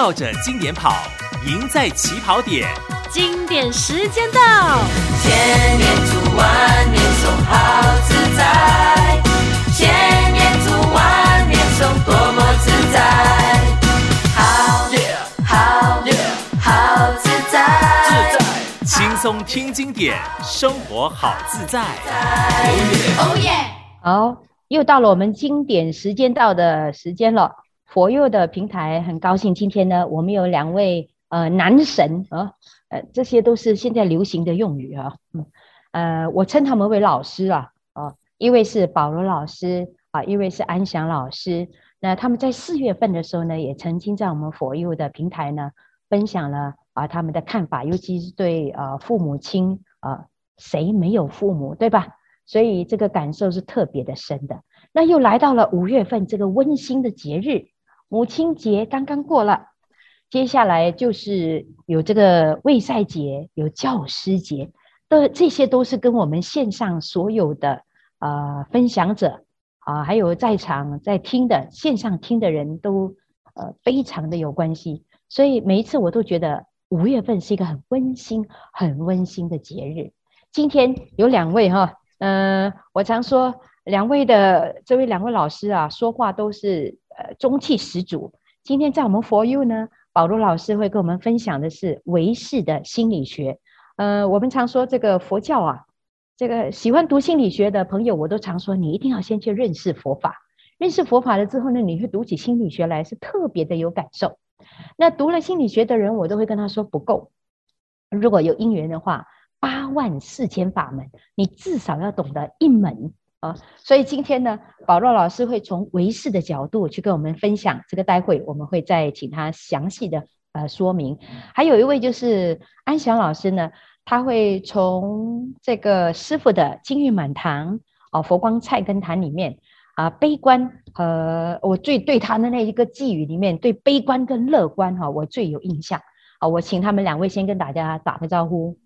绕着经典跑，赢在起跑点。经典时间到，千年读万年诵，好自在。千年读万年诵，多么自在。好，好，好自在。自在，轻松听经典，生活好自在。哦耶哦耶！好，又到了我们经典时间到的时间了。佛佑的平台很高兴，今天呢，我们有两位呃男神啊，呃，这些都是现在流行的用语啊，嗯，呃，我称他们为老师啊，啊，一位是保罗老师啊，一位是安祥老师。那他们在四月份的时候呢，也曾经在我们佛佑的平台呢，分享了啊他们的看法，尤其是对呃父母亲啊，谁没有父母，对吧？所以这个感受是特别的深的。那又来到了五月份这个温馨的节日。母亲节刚刚过了，接下来就是有这个卫赛节，有教师节，都这些都是跟我们线上所有的呃分享者啊，还有在场在听的线上听的人都呃非常的有关系，所以每一次我都觉得五月份是一个很温馨、很温馨的节日。今天有两位哈，嗯、我常说两位的这位两位老师啊，说话都是。呃，中气十足。今天在我们佛佑呢，保罗老师会跟我们分享的是唯识的心理学。呃，我们常说这个佛教啊，这个喜欢读心理学的朋友，我都常说你一定要先去认识佛法。认识佛法了之后呢，你会读起心理学来是特别的有感受。那读了心理学的人，我都会跟他说不够。如果有因缘的话，八万四千法门，你至少要懂得一门。啊，所以今天呢，保罗老师会从唯识的角度去跟我们分享。这个待会我们会再请他详细的呃说明。还有一位就是安祥老师呢，他会从这个师父的金玉满堂哦，佛光菜根谭里面啊，悲观和我最对他的那一个寄语里面，对悲观跟乐观哈，我最有印象啊。我请他们两位先跟大家打个招呼。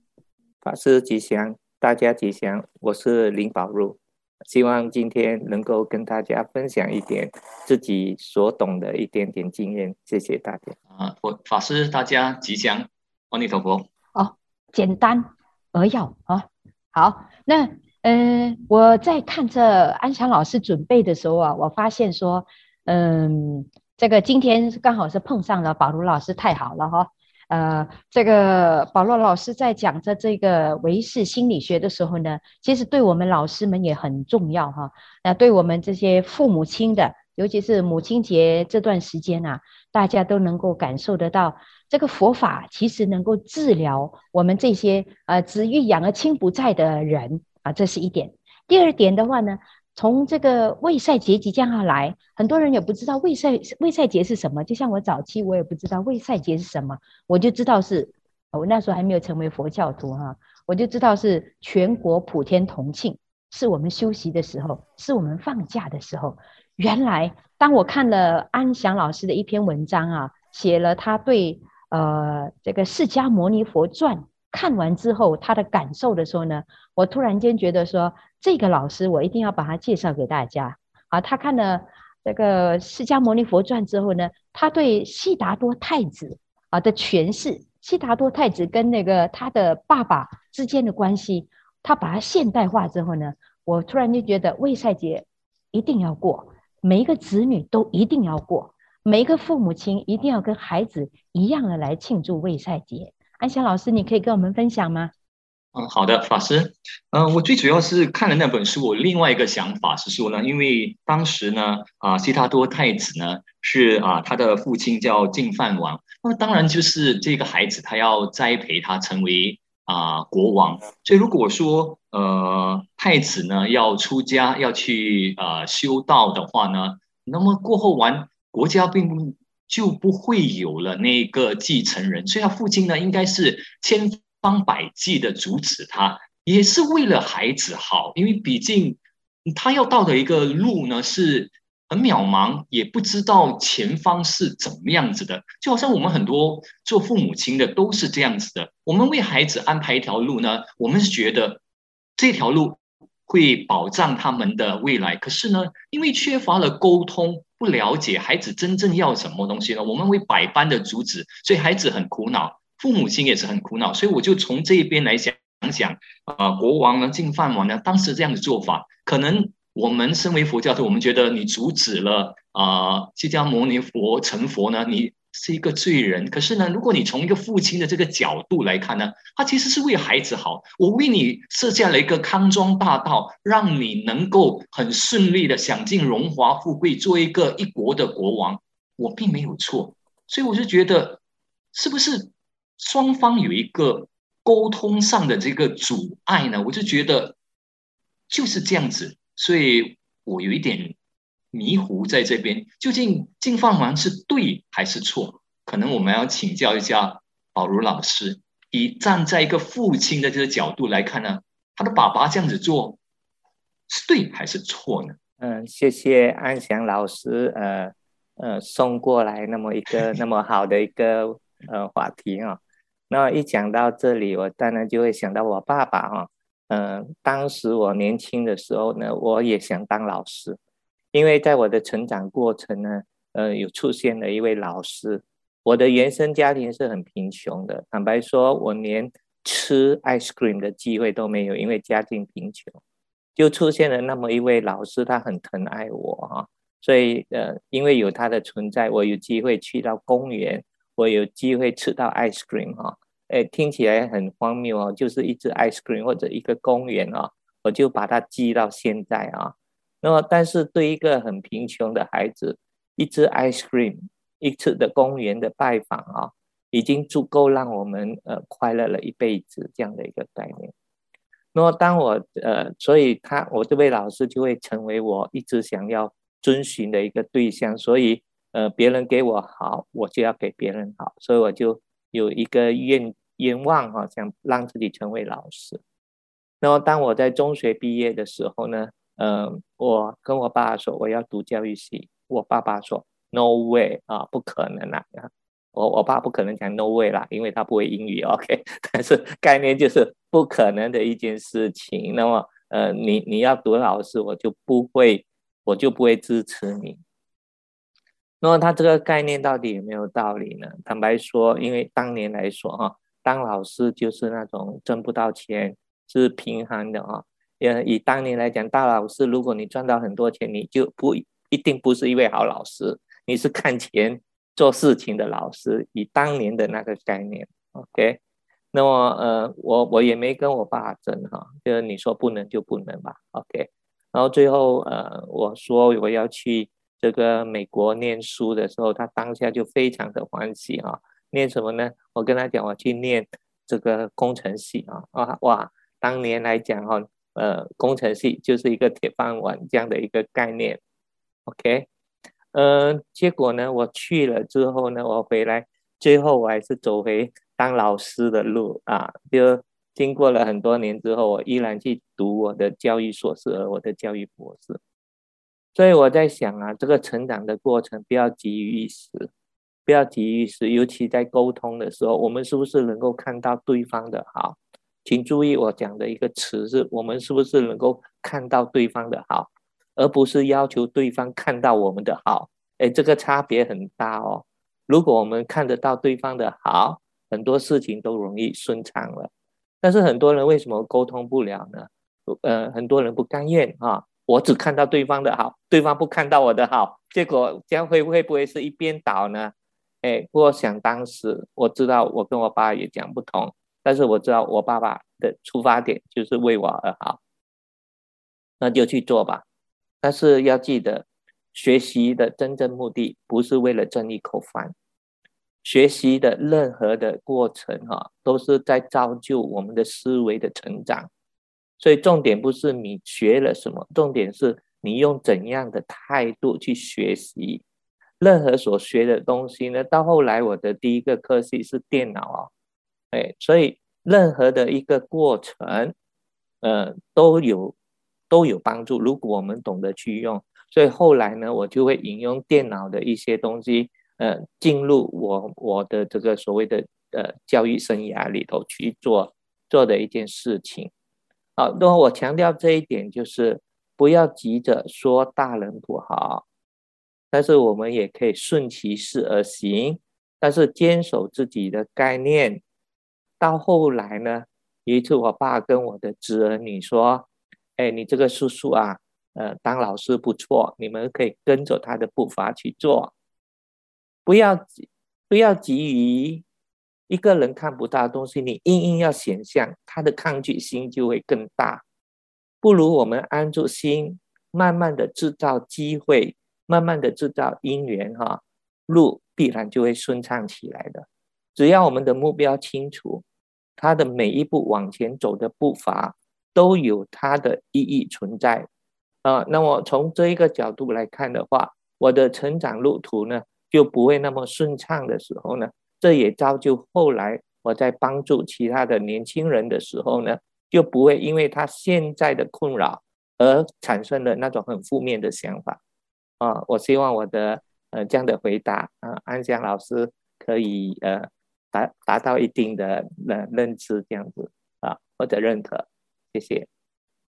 法师吉祥，大家吉祥，我是林宝如。希望今天能够跟大家分享一点自己所懂的一点点经验，谢谢大家。啊，我法师大家吉祥，阿弥陀佛。哦，简单扼要啊。好，那嗯，我在看着安祥老师准备的时候啊，我发现说，嗯，这个今天刚好是碰上了宝如老师，太好了哈。呃，这个保罗老师在讲着这个维氏心理学的时候呢，其实对我们老师们也很重要哈。那对我们这些父母亲的，尤其是母亲节这段时间啊，大家都能够感受得到，这个佛法其实能够治疗我们这些呃子欲养而亲不在的人啊，这是一点。第二点的话呢。从这个卫赛节即将要来，很多人也不知道卫赛卫赛节是什么。就像我早期我也不知道卫赛节是什么，我就知道是，我那时候还没有成为佛教徒哈，我就知道是全国普天同庆，是我们休息的时候，是我们放假的时候。原来当我看了安祥老师的一篇文章啊，写了他对呃这个释迦牟尼佛传看完之后他的感受的时候呢，我突然间觉得说。这个老师，我一定要把他介绍给大家啊！他看了这个《释迦牟尼佛传》之后呢，他对悉达多太子啊的诠释，悉达多太子跟那个他的爸爸之间的关系，他把它现代化之后呢，我突然就觉得卫赛节一定要过，每一个子女都一定要过，每一个父母亲一定要跟孩子一样的来庆祝卫赛节。安祥老师，你可以跟我们分享吗？嗯，好的，法师。嗯、我最主要是看了那本书，我另外一个想法是说呢，因为当时呢，啊，悉达多太子呢是啊，他的父亲叫净饭王，那当然就是这个孩子他要栽培他成为啊国王，所以如果说呃太子呢要出家要去啊修道的话呢，那么过后完国家并不就不会有了那个继承人，所以他父亲呢应该是千。方百计的阻止他，也是为了孩子好，因为毕竟他要到的一个路呢是很渺茫，也不知道前方是怎么样子的。就好像我们很多做父母亲的都是这样子的，我们为孩子安排一条路呢，我们是觉得这条路会保障他们的未来。可是呢，因为缺乏了沟通，不了解孩子真正要什么东西呢，我们会百般的阻止，所以孩子很苦恼，父母亲也是很苦恼。所以我就从这一边来想想，呃，国王呢，净饭王呢，当时这样的做法，可能我们身为佛教徒，我们觉得你阻止了啊，释迦牟尼佛成佛呢，你。是一个罪人，可是呢，如果你从一个父亲的这个角度来看呢，他其实是为孩子好。我为你设下了一个康庄大道，让你能够很顺利的享尽荣华富贵，做一个一国的国王，我并没有错。所以我就觉得，是不是双方有一个沟通上的这个阻碍呢？我就觉得就是这样子，所以我有一点。迷糊在这边，究竟净饭王是对还是错？可能我们要请教一下宝如老师。以站在一个父亲的这个角度来看呢，他的爸爸这样子做是对还是错呢？嗯，谢谢安祥老师，呃呃，送过来那么一个那么好的一个呃话题啊、那一讲到这里，我当然就会想到我爸爸哈、哦。嗯、当时我年轻的时候呢，我也想当老师。因为在我的成长过程呢，呃，有出现了一位老师。我的原生家庭是很贫穷的，坦白说，我连吃 ice cream 的机会都没有，因为家境贫穷。就出现了那么一位老师，他很疼爱我哈，所以呃，因为有他的存在，我有机会去到公园，我有机会吃到 ice cream 哈。哎，听起来很荒谬哦，就是一只 ice cream 或者一个公园啊，我就把它记到现在啊。那么，但是对一个很贫穷的孩子，一支 ice cream，一次的公园的拜访啊，已经足够让我们呃快乐了一辈子这样的一个概念。那么，当我呃，所以他我这位老师就会成为我一直想要遵循的一个对象。所以呃，别人给我好，我就要给别人好。所以我就有一个愿愿望哈，想让自己成为老师。那么，当我在中学毕业的时候呢，嗯，我跟我爸爸说我要读教育系，我爸爸说 No way 啊，不可能啦！我我爸不可能讲 No way 啦，因为他不会英语，OK。但是概念就是不可能的一件事情。那么，呃，你你要读老师，我就不会，我就不会支持你。那么他这个概念到底有没有道理呢？坦白说，因为当年来说哈，当老师就是那种挣不到钱，是平衡的啊。呃，以当年来讲，大老师，如果你赚到很多钱，你就不一定不是一位好老师，你是看钱做事情的老师。以当年的那个概念，OK，那么呃，我我也没跟我爸争哈，就是你说不能就不能吧，OK。然后最后呃，我说我要去这个美国念书的时候，他当下就非常的欢喜啊。念什么呢？我跟他讲，我去念这个工程系啊啊哇，当年来讲哈。呃，工程系就是一个铁饭碗这样的一个概念，OK，呃，结果呢，我去了之后呢，我回来，最后我还是走回当老师的路啊。就经过了很多年之后，我依然去读我的教育硕士和我的教育博士。所以我在想啊，这个成长的过程不要急于一时，不要急于一时，尤其在沟通的时候，我们是不是能够看到对方的好？请注意，我讲的一个词是我们是不是能够看到对方的好，而不是要求对方看到我们的好。哎，这个差别很大哦。如果我们看得到对方的好，很多事情都容易顺畅了。但是很多人为什么沟通不了呢？呃，很多人不甘愿啊，我只看到对方的好，对方不看到我的好，结果这样会会不会是一边倒呢？哎，我想当时我知道，我跟我爸也讲不通。但是我知道我爸爸的出发点就是为我而好，那就去做吧。但是要记得，学习的真正目的不是为了挣一口饭，学习的任何的过程哈，都是在造就我们的思维的成长。所以重点不是你学了什么，重点是你用怎样的态度去学习。任何所学的东西呢，到后来我的第一个科系是电脑啊。哎，所以任何的一个过程，呃，都有都有帮助。如果我们懂得去用，所以后来呢，我就会引用电脑的一些东西，呃，进入我我的这个所谓的呃教育生涯里头去做做的一件事情。好，那我强调这一点，就是不要急着说大人不好，但是我们也可以顺其事而行，但是坚守自己的概念。到后来呢，有一次我爸跟我的侄儿女说：“哎，你这个叔叔啊，呃，当老师不错，你们可以跟着他的步伐去做，不要急，不要急于。”一个人看不到的东西，你硬硬要想象，他的抗拒心就会更大。不如我们安住心，慢慢的制造机会，慢慢的制造因缘，哈，路必然就会顺畅起来的。只要我们的目标清楚，他的每一步往前走的步伐都有它的意义存在。啊，那么从这一个角度来看的话，我的成长路途呢，就不会那么顺畅的时候呢。这也造就后来我在帮助其他的年轻人的时候呢，就不会因为他现在的困扰而产生了那种很负面的想法啊。我希望我的呃这样的回答啊，安祥老师可以呃达达到一定的呃认知这样子啊，或者认可，谢谢。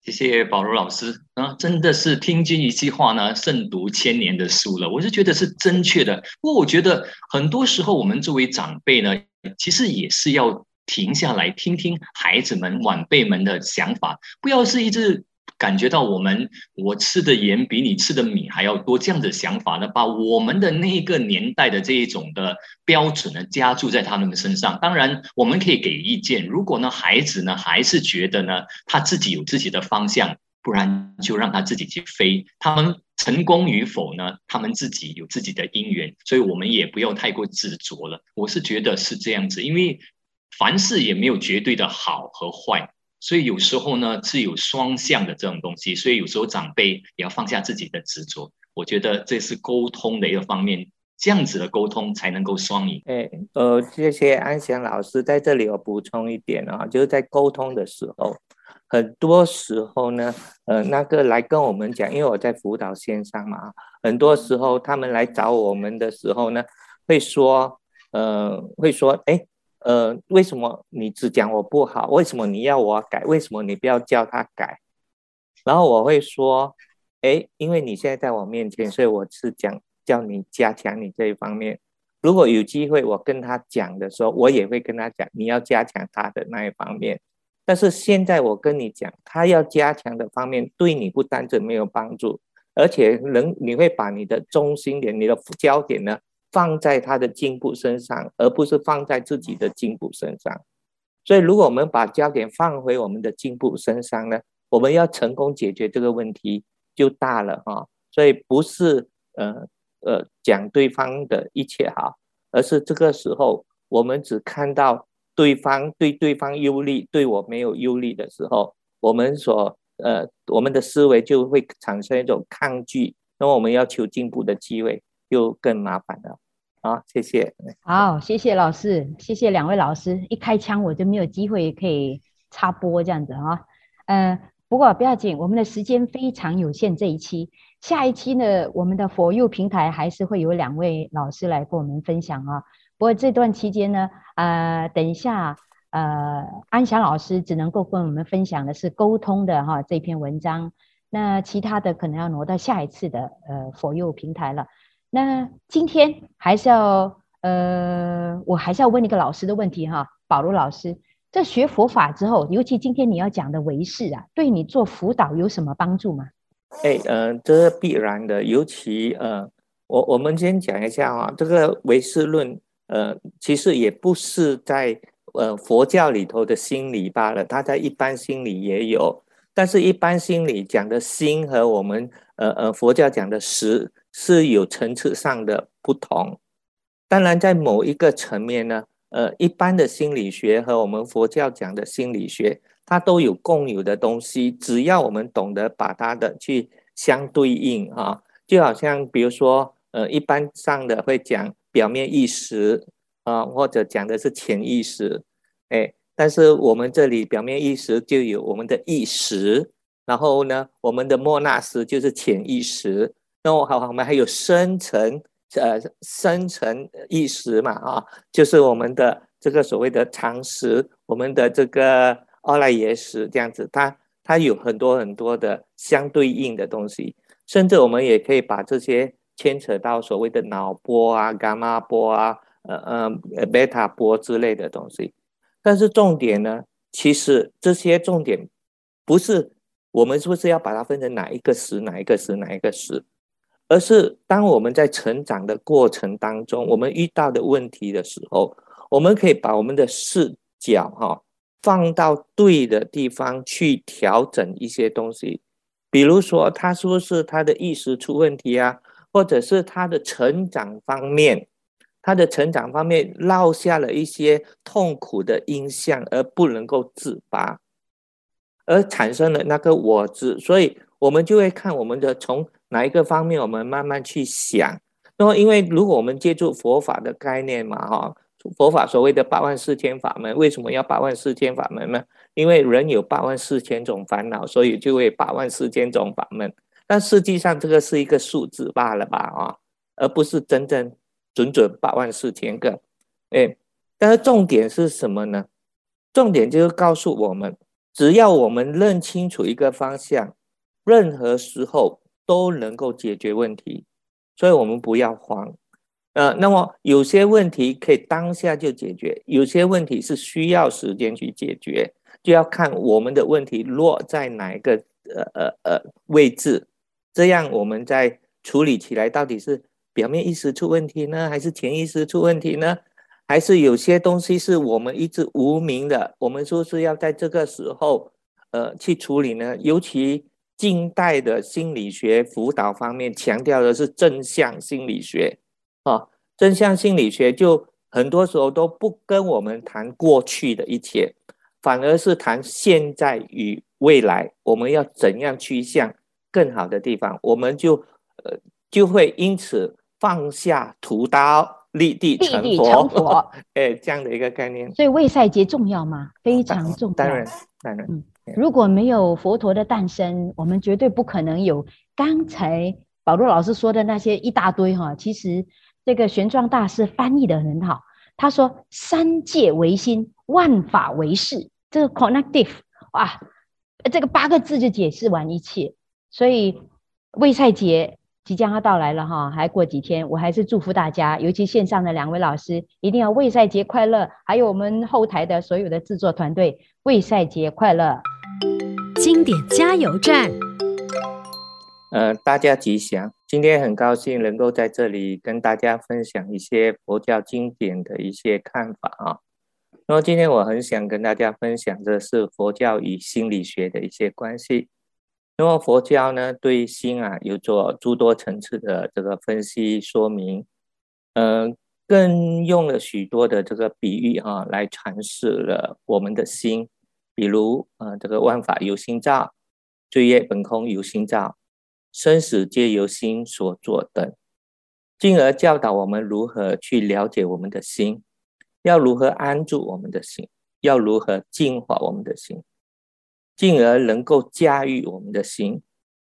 谢谢保罗老师啊，真的是听君一句话呢，胜读千年的书了。我是觉得是正确的。不过我觉得很多时候我们作为长辈呢，其实也是要停下来听听孩子们、晚辈们的想法，不要是一直。感觉到我们我吃的盐比你吃的米还要多，这样的想法呢，把我们的那个年代的这一种的标准呢加注在他们的身上。当然，我们可以给意见。如果呢孩子呢还是觉得呢他自己有自己的方向，不然就让他自己去飞。他们成功与否呢，他们自己有自己的因缘，所以我们也不要太过执着了。我是觉得是这样子，因为凡事也没有绝对的好和坏。所以有时候呢是有双向的这种东西，所以有时候长辈也要放下自己的执着。我觉得这是沟通的一个方面，这样子的沟通才能够双赢。哎，呃，谢谢安祥老师在这里我补充一点啊，就是在沟通的时候，很多时候呢，呃，那个来跟我们讲，因为我在辅导线上嘛，很多时候他们来找我们的时候呢，会说，呃，会说，哎。呃，为什么你只讲我不好？为什么你要我改？为什么你不要叫他改？然后我会说，哎，因为你现在在我面前，所以我是讲叫你加强你这一方面。如果有机会我跟他讲的时候，我也会跟他讲，你要加强他的那一方面。但是现在我跟你讲，他要加强的方面，对你不单纯没有帮助，而且能你会把你的中心点、你的焦点呢，放在他的进步身上，而不是放在自己的进步身上。所以，如果我们把焦点放回我们的进步身上呢，我们要成功解决这个问题就大了哈。所以，不是呃呃讲对方的一切好，而是这个时候我们只看到对方对对方有利，对我没有有利的时候，我们所呃我们的思维就会产生一种抗拒，那么我们要求进步的机会。就更麻烦了，好，谢谢。好，谢谢老师，谢谢两位老师。一开枪我就没有机会可以插播这样子啊。嗯、呃，不过不要紧，我们的时间非常有限。这一期，下一期呢，我们的佛佑平台还是会有两位老师来跟我们分享啊。不过这段期间呢，呃，等一下，呃，安祥老师只能够跟我们分享的是沟通的哈这篇文章，那其他的可能要挪到下一次的呃 For You 平台了。那今天还是要，呃，我还是要问一个老师的问题哈，保罗老师，在学佛法之后，尤其今天你要讲的唯识啊，对你做辅导有什么帮助吗？哎，呃，这是必然的，尤其呃，我我们先讲一下啊，这个唯识论，呃，其实也不是在呃佛教里头的心理罢了，它在一般心理也有，但是一般心理讲的心和我们呃呃佛教讲的实。是有层次上的不同，当然在某一个层面呢，呃，一般的心理学和我们佛教讲的心理学，它都有共有的东西，只要我们懂得把它的去相对应啊，就好像比如说，呃，一般上的会讲表面意识啊，或者讲的是潜意识，哎，但是我们这里表面意识就有我们的意识，然后呢，我们的莫纳斯就是潜意识。那我好，我们还有深层，呃，深层意识嘛，啊，就是我们的这个所谓的常识，我们的这个奥赖耶识这样子，它它有很多很多的相对应的东西，甚至我们也可以把这些牵扯到所谓的脑波啊、伽马波啊、呃呃贝塔波之类的东西。但是重点呢，其实这些重点不是我们是不是要把它分成哪一个时、哪一个时、哪一个时，而是当我们在成长的过程当中，我们遇到的问题的时候，我们可以把我们的视角哈放到对的地方去调整一些东西，比如说他是不是他的意识出问题啊，或者是他的成长方面。他的成长方面落下了一些痛苦的印象，而不能够自拔，而产生了那个我执，所以我们就会看我们的从哪一个方面，我们慢慢去想。那么，因为如果我们借助佛法的概念嘛，哈，佛法所谓的八万四千法门，为什么要八万四千法门呢？因为人有八万四千种烦恼，所以就会八万四千种法门。但实际上，这个是一个数字罢了吧，啊，而不是真正。准准八万四千个，哎，但是重点是什么呢？重点就是告诉我们，只要我们认清楚一个方向，任何时候都能够解决问题，所以我们不要慌。呃，那么有些问题可以当下就解决，有些问题是需要时间去解决，就要看我们的问题落在哪一个呃呃呃位置，这样我们在处理起来到底是。表面意识出问题呢，还是潜意识出问题呢？还是有些东西是我们一直无名的？我们说是要在这个时候，呃，去处理呢？尤其近代的心理学辅导方面强调的是正向心理学，啊，正向心理学就很多时候都不跟我们谈过去的一切，反而是谈现在与未来，我们要怎样去向更好的地方，我们就呃就会因此。放下屠刀，立地成佛。哎，这样的一个概念。所以卫赛节重要吗？非常重要。当然，当然。嗯，如果没有佛陀的诞生，我们绝对不可能有刚才保罗老师说的那些一大堆哈。其实这个玄奘大师翻译的很好，他说：“三界唯心，万法唯识。”这个 connective 哇，这个八个字就解释完一切。所以卫赛节。即将要到来了哈，还过几天，我还是祝福大家，尤其线上的两位老师，一定要卫赛节快乐！还有我们后台的所有的制作团队，卫赛节快乐！点加油站，呃，大家吉祥！今天很高兴能够在这里跟大家分享一些佛教经典的一些看法啊。那么今天我很想跟大家分享的是佛教与心理学的一些关系。那么佛教呢，对心啊有做诸多层次的这个分析说明，嗯、呃，更用了许多的这个比喻哈、啊，来阐释了我们的心，比如呃这个万法由心造，罪业本空由心造，生死皆由心所作等，进而教导我们如何去了解我们的心，要如何安住我们的心，要如何净化我们的心。进而能够驾驭我们的心，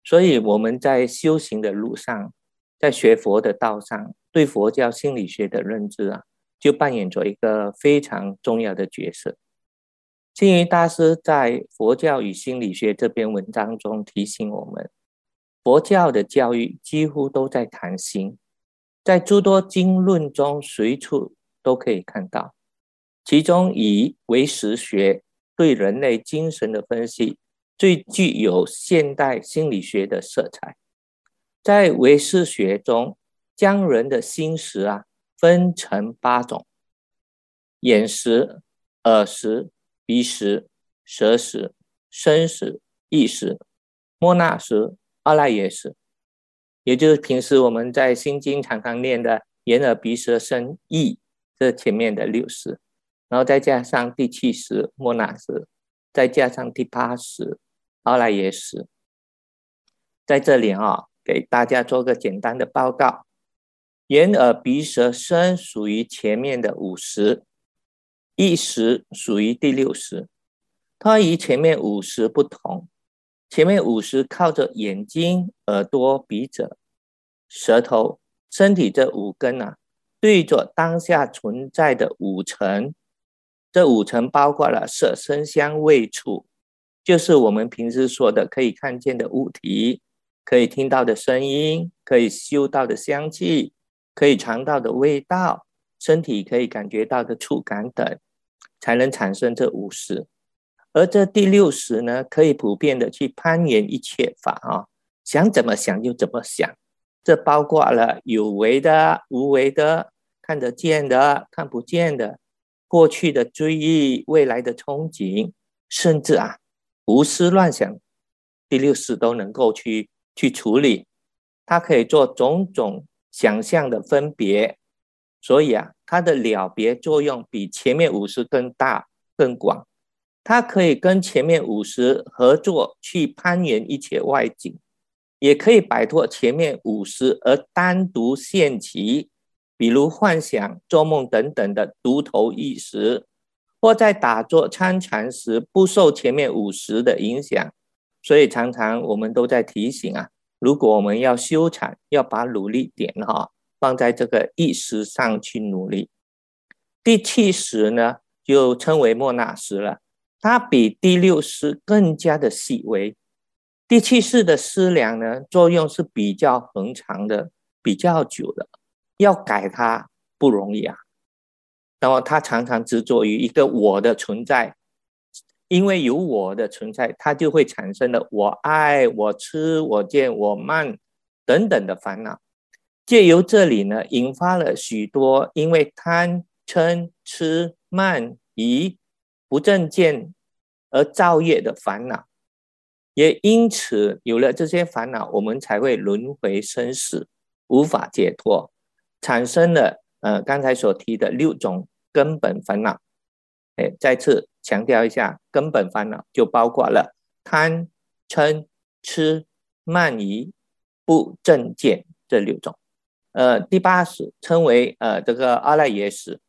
所以我们在修行的路上，在学佛的道上，对佛教心理学的认知啊，就扮演着一个非常重要的角色。星云大师在《佛教与心理学》这篇文章中提醒我们，佛教的教育几乎都在谈心，在诸多经论中随处都可以看到，其中以唯识学。对人类精神的分析最具有现代心理学的色彩。在唯识学中，将人的心识啊分成八种：眼识、耳识、鼻识、舌识、身识、意识、莫那识、阿赖耶识，也就是平时我们在心经常常念的眼、耳、鼻、舌、身、意这前面的六识。然后再加上第七识莫那识，再加上第八识阿赖耶识，在这里啊、给大家做个简单的报告：眼、耳、鼻、舌、身属于前面的五识，意识属于第六识。它与前面五识不同，前面五识靠着眼睛、耳朵、鼻子、舌头、身体这五根啊，对着当下存在的五尘。这五尘包括了色、声、香、味、触，就是我们平时说的可以看见的物体，可以听到的声音，可以嗅到的香气，可以尝到的味道，身体可以感觉到的触感等，才能产生这五识。而这第六识呢，可以普遍的去攀缘一切法啊，想怎么想就怎么想。这包括了有为的、无为的，看得见的、看不见的，过去的追忆、未来的憧憬，甚至啊，胡思乱想，第六识都能够去去处理。它可以做种种想象的分别，所以啊，它的了别作用比前面五十更大、更广。它可以跟前面五十合作去攀缘一切外境，也可以摆脱前面五十而单独现其，比如幻想、做梦等等的独头意识，或在打坐参禅时不受前面五十的影响。所以常常我们都在提醒啊，如果我们要修禅，要把努力点哈放在这个意识上去努力。第七识呢，就称为末那识了。它比第六识更加的细微，第七识的思量呢，作用是比较恒长的，比较久的，要改它不容易啊。然后它常常执着于一个我的存在，因为有我的存在，它就会产生了我爱、我痴、我见、我慢等等的烦恼，借由这里呢，引发了许多因为贪、嗔、痴、慢、疑。不正见而造业的烦恼，也因此有了这些烦恼，我们才会轮回生死，无法解脱，产生了呃刚才所提的六种根本烦恼。哎，再次强调一下，根本烦恼就包括了贪、嗔、痴、慢、疑、不正见这六种。呃，第八识称为呃这个阿赖耶识，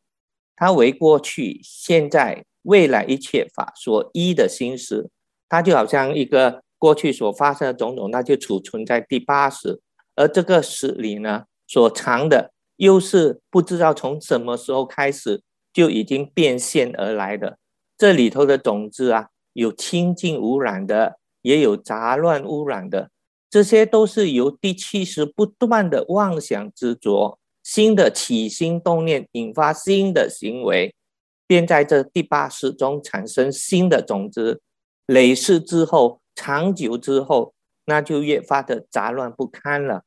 它为过去、现在。未来一切法所依的心识，它就好像一个过去所发生的种种，那就储存在第八识，而这个识里呢，所藏的又是不知道从什么时候开始就已经变现而来的。这里头的种子啊，有清净无染的，也有杂乱污染的，这些都是由第七识不断的妄想执着，新的起心动念，引发新的行为。便在这第八识中产生新的种子，累世之后，长久之后，那就越发的杂乱不堪了。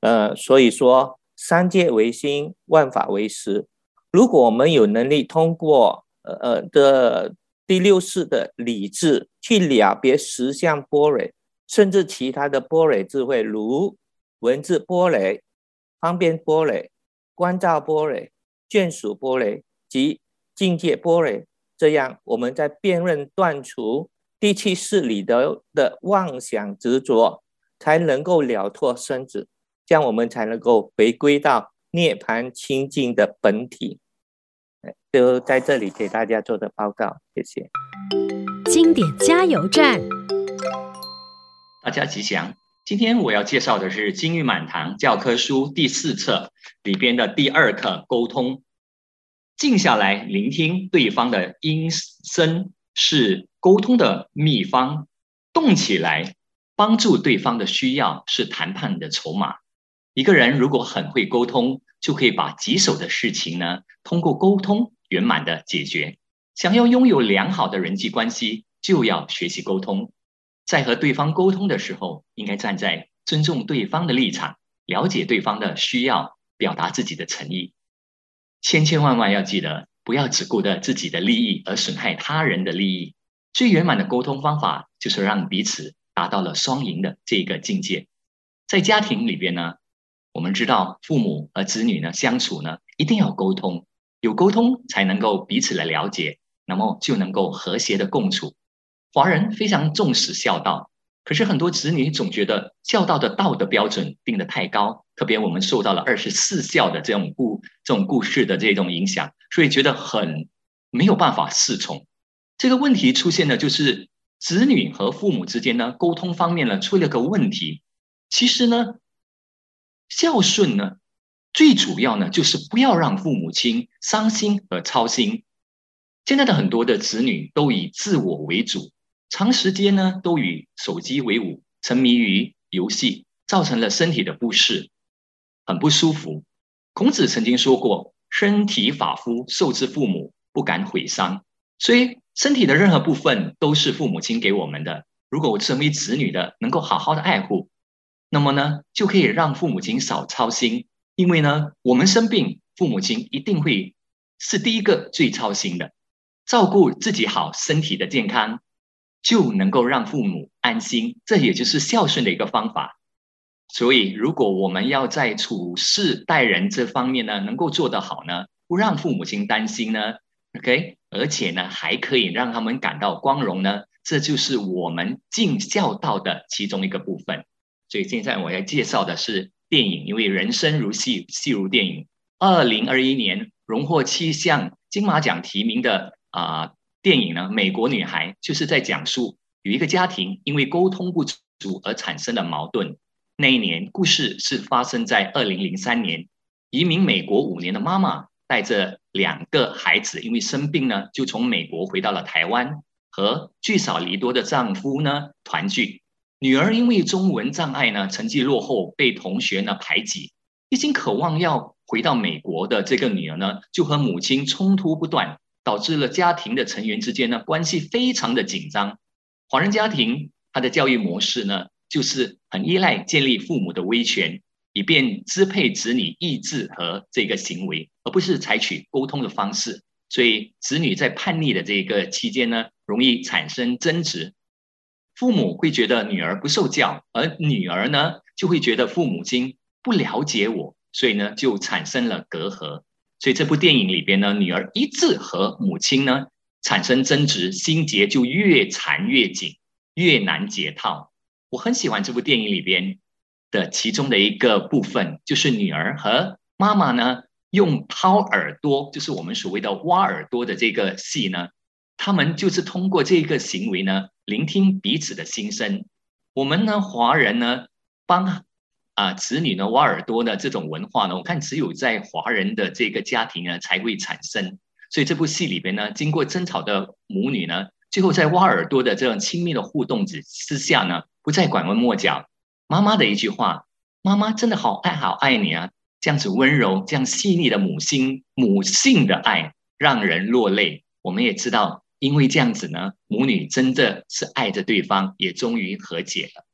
呃，所以说三界为心，万法为识。如果我们有能力通过呃的第六识的理智去了别实相般若，甚至其他的波雷智慧，如文字波雷、方便波雷、观照波雷、眷属波雷及。境界波雷，这样我们在辨认断除第七识里的的妄想执着，才能够了脱生死，这样我们才能够回归到涅槃清净的本体。就在这里给大家做的报告，谢谢。经典加油站，大家吉祥。今天我要介绍的是《金玉满堂教科书》第四册里边的第二课沟通。静下来聆听对方的音声是沟通的秘方，动起来帮助对方的需要是谈判的筹码。一个人如果很会沟通，就可以把棘手的事情呢，通过沟通圆满的解决。想要拥有良好的人际关系，就要学习沟通。在和对方沟通的时候，应该站在尊重对方的立场，了解对方的需要，表达自己的诚意。千千万万要记得，不要只顾着自己的利益而损害他人的利益。最圆满的沟通方法，就是让彼此达到了双赢的这个境界。在家庭里边呢，我们知道父母和子女呢相处呢，一定要沟通，有沟通才能够彼此来了解，那么就能够和谐的共处。华人非常重视孝道。可是很多子女总觉得孝道的道德标准定得太高，特别我们受到了二十四孝的这种故这种故事的这种影响，所以觉得很没有办法侍从。这个问题出现的就是子女和父母之间呢沟通方面呢出了个问题。其实呢，孝顺呢最主要呢就是不要让父母亲伤心和操心。现在的很多的子女都以自我为主。长时间呢都与手机为伍，沉迷于游戏，造成了身体的不适，很不舒服。孔子曾经说过：“身体发肤，受之父母，不敢毁伤。”所以身体的任何部分都是父母亲给我们的。如果我身为子女的能够好好的爱护，那么呢就可以让父母亲少操心。因为呢我们生病，父母亲一定会是第一个最操心的。照顾自己好身体的健康，就能够让父母安心。这也就是孝顺的一个方法。所以，如果我们要在处事待人这方面呢，能够做得好呢，不让父母亲担心呢，OK，而且呢，还可以让他们感到光荣呢，这就是我们尽孝道的其中一个部分。所以现在我要介绍的是电影，因为人生如戏，戏如电影。二零二一年荣获七项金马奖提名的啊、电影呢，《美国女孩》就是在讲述有一个家庭因为沟通不足而产生的矛盾。那一年，故事是发生在二零零三年。移民美国五年的妈妈带着两个孩子，因为生病呢，就从美国回到了台湾，和聚少离多的丈夫呢团聚。女儿因为中文障碍呢，成绩落后，被同学呢排挤。一心渴望要回到美国的这个女儿呢，就和母亲冲突不断，导致了家庭的成员之间呢关系非常的紧张。华人家庭，他的教育模式呢，就是很依赖建立父母的威权，以便支配子女意志和这个行为，而不是采取沟通的方式。所以子女在叛逆的这个期间呢，容易产生争执。父母会觉得女儿不受教，而女儿呢就会觉得父母亲不了解我，所以呢就产生了隔阂。所以这部电影里边呢，女儿一直和母亲呢产生争执，心结就越缠越紧，越难解套。我很喜欢这部电影里边的其中的一个部分，就是女儿和妈妈呢用掏耳朵，就是我们所谓的挖耳朵的这个戏呢，他们就是通过这个行为呢，聆听彼此的心声。我们呢，华人呢，帮啊子女呢挖耳朵的这种文化呢，我看只有在华人的这个家庭呢才会产生。所以这部戏里边呢，经过争吵的母女呢，最后在挖耳朵的这种亲密的互动之之下呢。不再拐弯抹角，妈妈的一句话：“妈妈真的好爱好爱你啊！”这样子温柔、这样细腻的母心、母性的爱，让人落泪。我们也知道，因为这样子呢，母女真的是爱着对方，也终于和解了。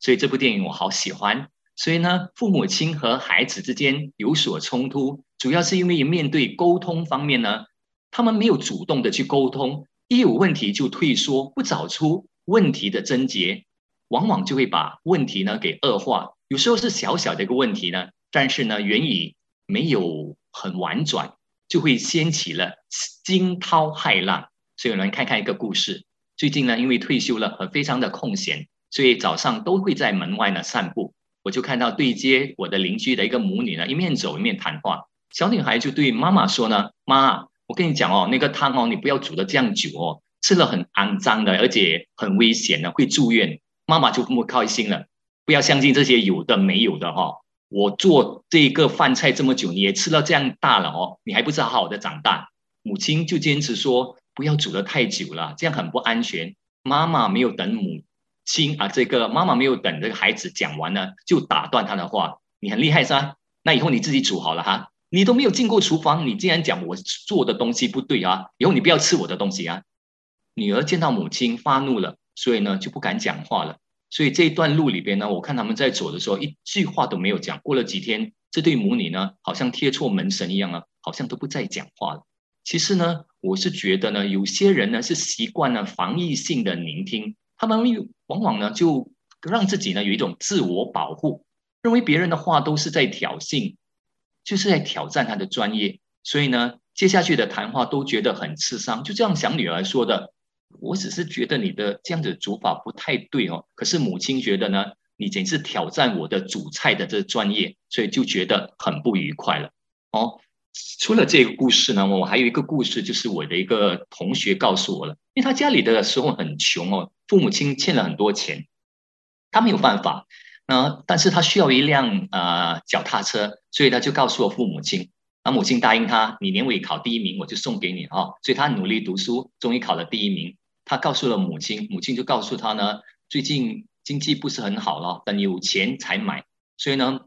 所以这部电影我好喜欢。所以呢，父母亲和孩子之间有所冲突，主要是因为面对沟通方面呢，他们没有主动的去沟通，一有问题就退缩，不找出问题的症结。往往就会把问题呢给恶化，有时候是小小的一个问题呢，但是呢，原以没有很婉转，就会掀起了惊涛骇浪。所以我们看看一个故事。最近呢，因为退休了，很非常的空闲，所以早上都会在门外呢散步。我就看到对接我的邻居的一个母女呢，一面走一面谈话。小女孩就对妈妈说呢：“妈，我跟你讲哦，那个汤哦，你不要煮的这样久哦，吃了很肮脏的，而且很危险的，会住院。”妈妈就不开心了，不要相信这些有的没有的哈、哦。我做这个饭菜这么久，你也吃了这样大了哦，你还不知好好的长大。母亲就坚持说不要煮的太久了，这样很不安全。妈妈没有等母亲啊，这个妈妈没有等这个孩子讲完呢，就打断他的话。你很厉害是吧？那以后你自己煮好了哈。你都没有进过厨房，你竟然讲我做的东西不对啊？以后你不要吃我的东西啊！女儿见到母亲发怒了。所以呢，就不敢讲话了。所以这一段路里边呢，我看他们在走的时候，一句话都没有讲。过了几天，这对母女呢，好像贴错门神一样啊，好像都不再讲话了。其实呢，我是觉得呢，有些人呢是习惯了防御性的聆听，他们往往呢就让自己呢有一种自我保护，认为别人的话都是在挑衅，就是在挑战他的专业。所以呢，接下去的谈话都觉得很刺伤。就这样想女儿说的。我只是觉得你的这样子煮法不太对哦，可是母亲觉得呢，你简直挑战我的煮菜的这专业，所以就觉得很不愉快了哦。除了这个故事呢，我还有一个故事，就是我的一个同学告诉我了，因为他家里的时候很穷哦，父母亲欠了很多钱，他没有办法，那但是他需要一辆呃脚踏车，所以他就告诉我父母亲。他母亲答应他，你年尾考第一名，我就送给你啊！所以他努力读书，终于考了第一名。他告诉了母亲，母亲就告诉他呢，最近经济不是很好了，等有钱才买。所以呢，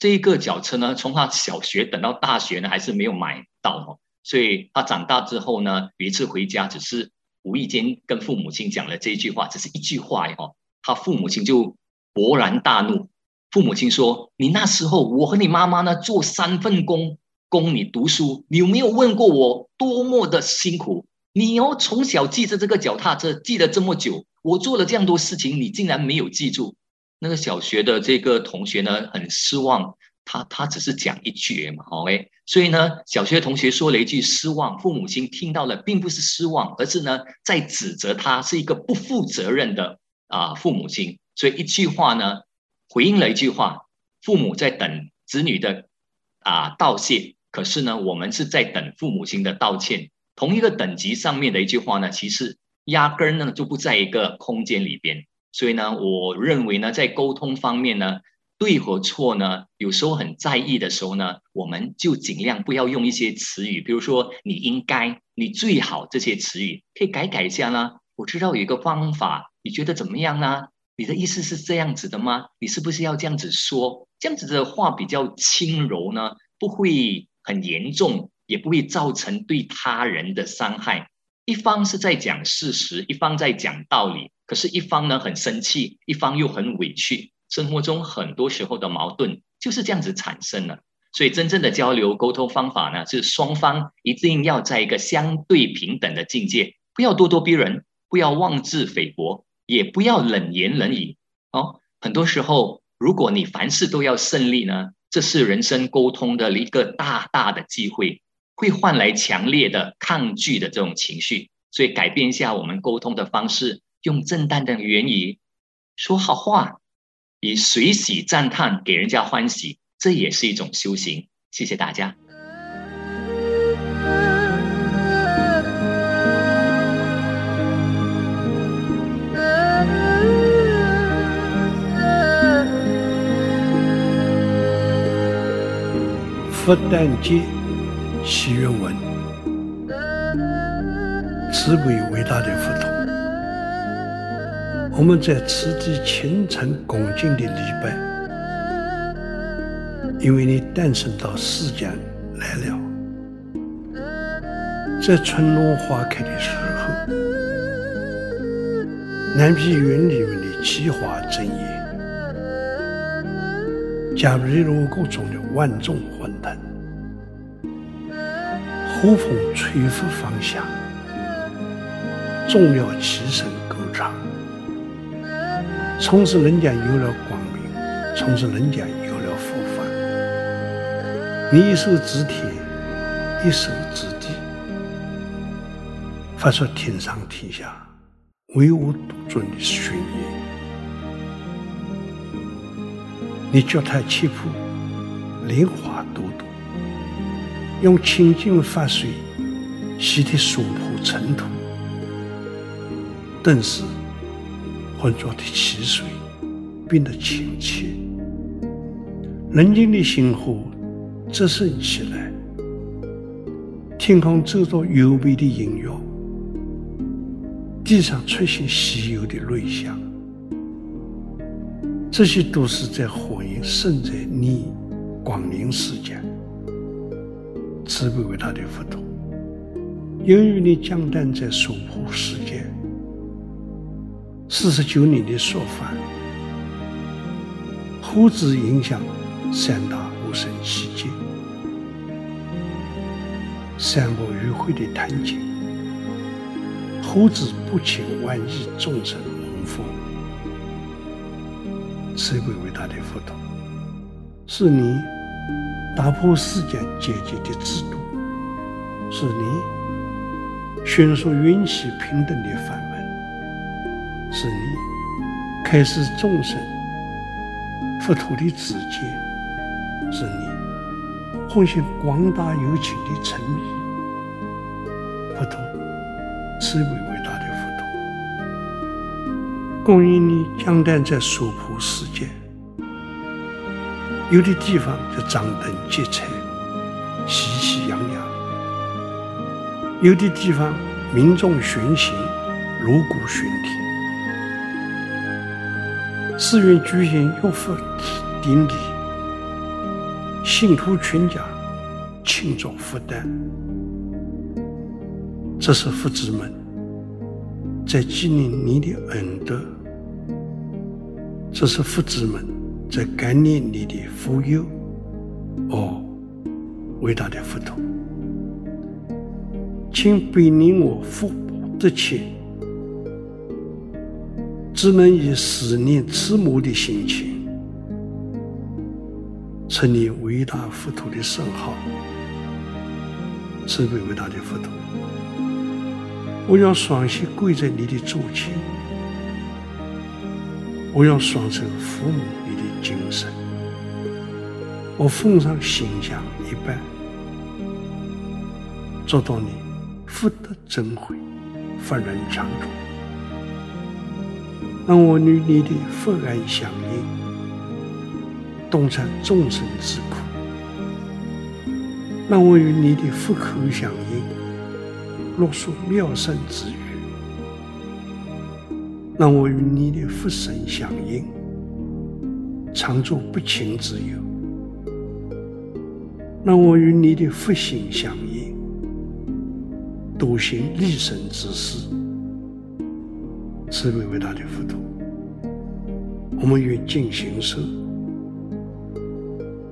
这一个脚车呢，从他小学等到大学呢，还是没有买到哦。所以他长大之后呢，有一次回家，只是无意间跟父母亲讲了这一句话，只是一句话哦，他父母亲就勃然大怒。父母亲说：“你那时候，我和你妈妈呢，做三份工供你读书，你有没有问过我多么的辛苦？你哦，从小记着这个脚踏车，记了这么久，我做了这样多事情，你竟然没有记住。”那个小学的这个同学呢，很失望。他他只是讲一句嘛，OK，所以呢，小学同学说了一句失望，父母亲听到了，并不是失望，而是呢，在指责他是一个不负责任的啊父母亲。所以一句话呢，回应了一句话，父母在等子女的啊道谢，可是呢，我们是在等父母亲的道歉。同一个等级上面的一句话呢，其实压根呢就不在一个空间里边。所以呢，我认为呢，在沟通方面呢。对和错呢？有时候很在意的时候呢，我们就尽量不要用一些词语，比如说“你应该”“你最好”这些词语，可以改改一下呢。我知道有一个方法，你觉得怎么样呢？你的意思是这样子的吗？你是不是要这样子说？这样子的话比较轻柔呢，不会很严重，也不会造成对他人的伤害。一方是在讲事实，一方在讲道理，可是一方呢很生气，一方又很委屈。生活中很多时候的矛盾就是这样子产生的，所以真正的交流沟通方法呢，是双方一定要在一个相对平等的境界，不要咄咄逼人，不要妄自菲薄，也不要冷言冷语。哦，很多时候，如果你凡事都要胜利呢，这是人生沟通的一个大大的机会，会换来强烈的抗拒的这种情绪。所以改变一下我们沟通的方式，用正当的言语说好话。以随喜赞叹给人家欢喜，这也是一种修行。谢谢大家。佛诞节祈愿文，慈悲伟大的佛陀。我们在此地虔诚恭敬的礼拜，因为你诞生到世间来了，在春暖花开的时候，南毗园里面的奇花争艳，加入了各中的万众欢腾，和风吹拂芳香，众鸟齐声歌唱。从此人间有了光明，从此人间有了福分。你一手指天，一手指地，发出天上天下唯我独尊的宣言。你脚踏七步，莲花朵朵，用清净法水洗涤娑婆尘土，顿时。浑浊的溪水变得清澈，人间的星河折射起来，天空奏着优美的音乐，地上出现稀有的瑞香，这些都是在欢迎生在你光临世间，慈悲伟大的佛陀，由于你降诞在娑婆世界。四十九年的说法，何止影响三大无生七劫，三宝与会的坛前，何止不请万亿众生蒙福？慈悲伟大的佛陀，是你打破世间阶级的制度，是你宣说缘起平等的法。是你开示众生佛陀的知见，是你奉献广大有情的诚意。佛陀，慈悲伟大的佛陀，供应你降诞在娑婆世界，有的地方就张灯结彩，喜气洋洋；有的地方民众巡行。锣鼓喧天。寺院举行浴佛典礼，信徒全家庆祝佛诞，这是佛子们在纪念你的恩德，这是佛子们在感念你的福佑。哦，伟大的佛陀，请悲悯我福薄的切。只能以思念慈母的心情，称你伟大佛陀的圣号，慈悲伟大的佛陀，我要双膝跪在你的足前，我要双手抚摸你的精神，我奉上馨香一瓣，做到你福德增慧，法人常住。让我与你的福爱相应，洞察众生之苦；让我与你的福口相应，落述妙善之语；让我与你的佛身相应，常住不侵之有；让我与你的佛心相应，笃行利生之事。慈悲伟大的佛陀，我们愿尽形寿，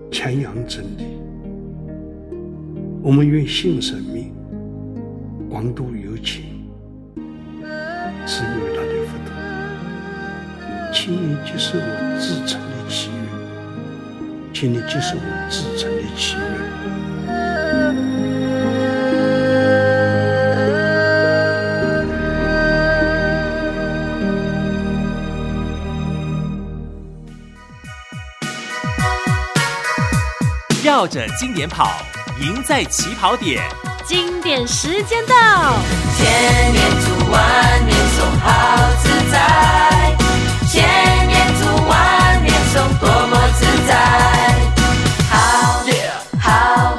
传扬真理；我们愿信神命，广度有情。慈悲伟大的佛陀，请你接受我至诚的祈愿，请你接受我至诚的祈愿。绕着经典跑，赢在起跑点。经典时间到，千年读万年诵好自在，千年读万年诵多么自在，好好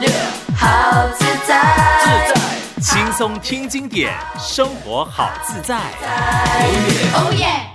好自在，自在轻松听经典，生活好自在。哦耶！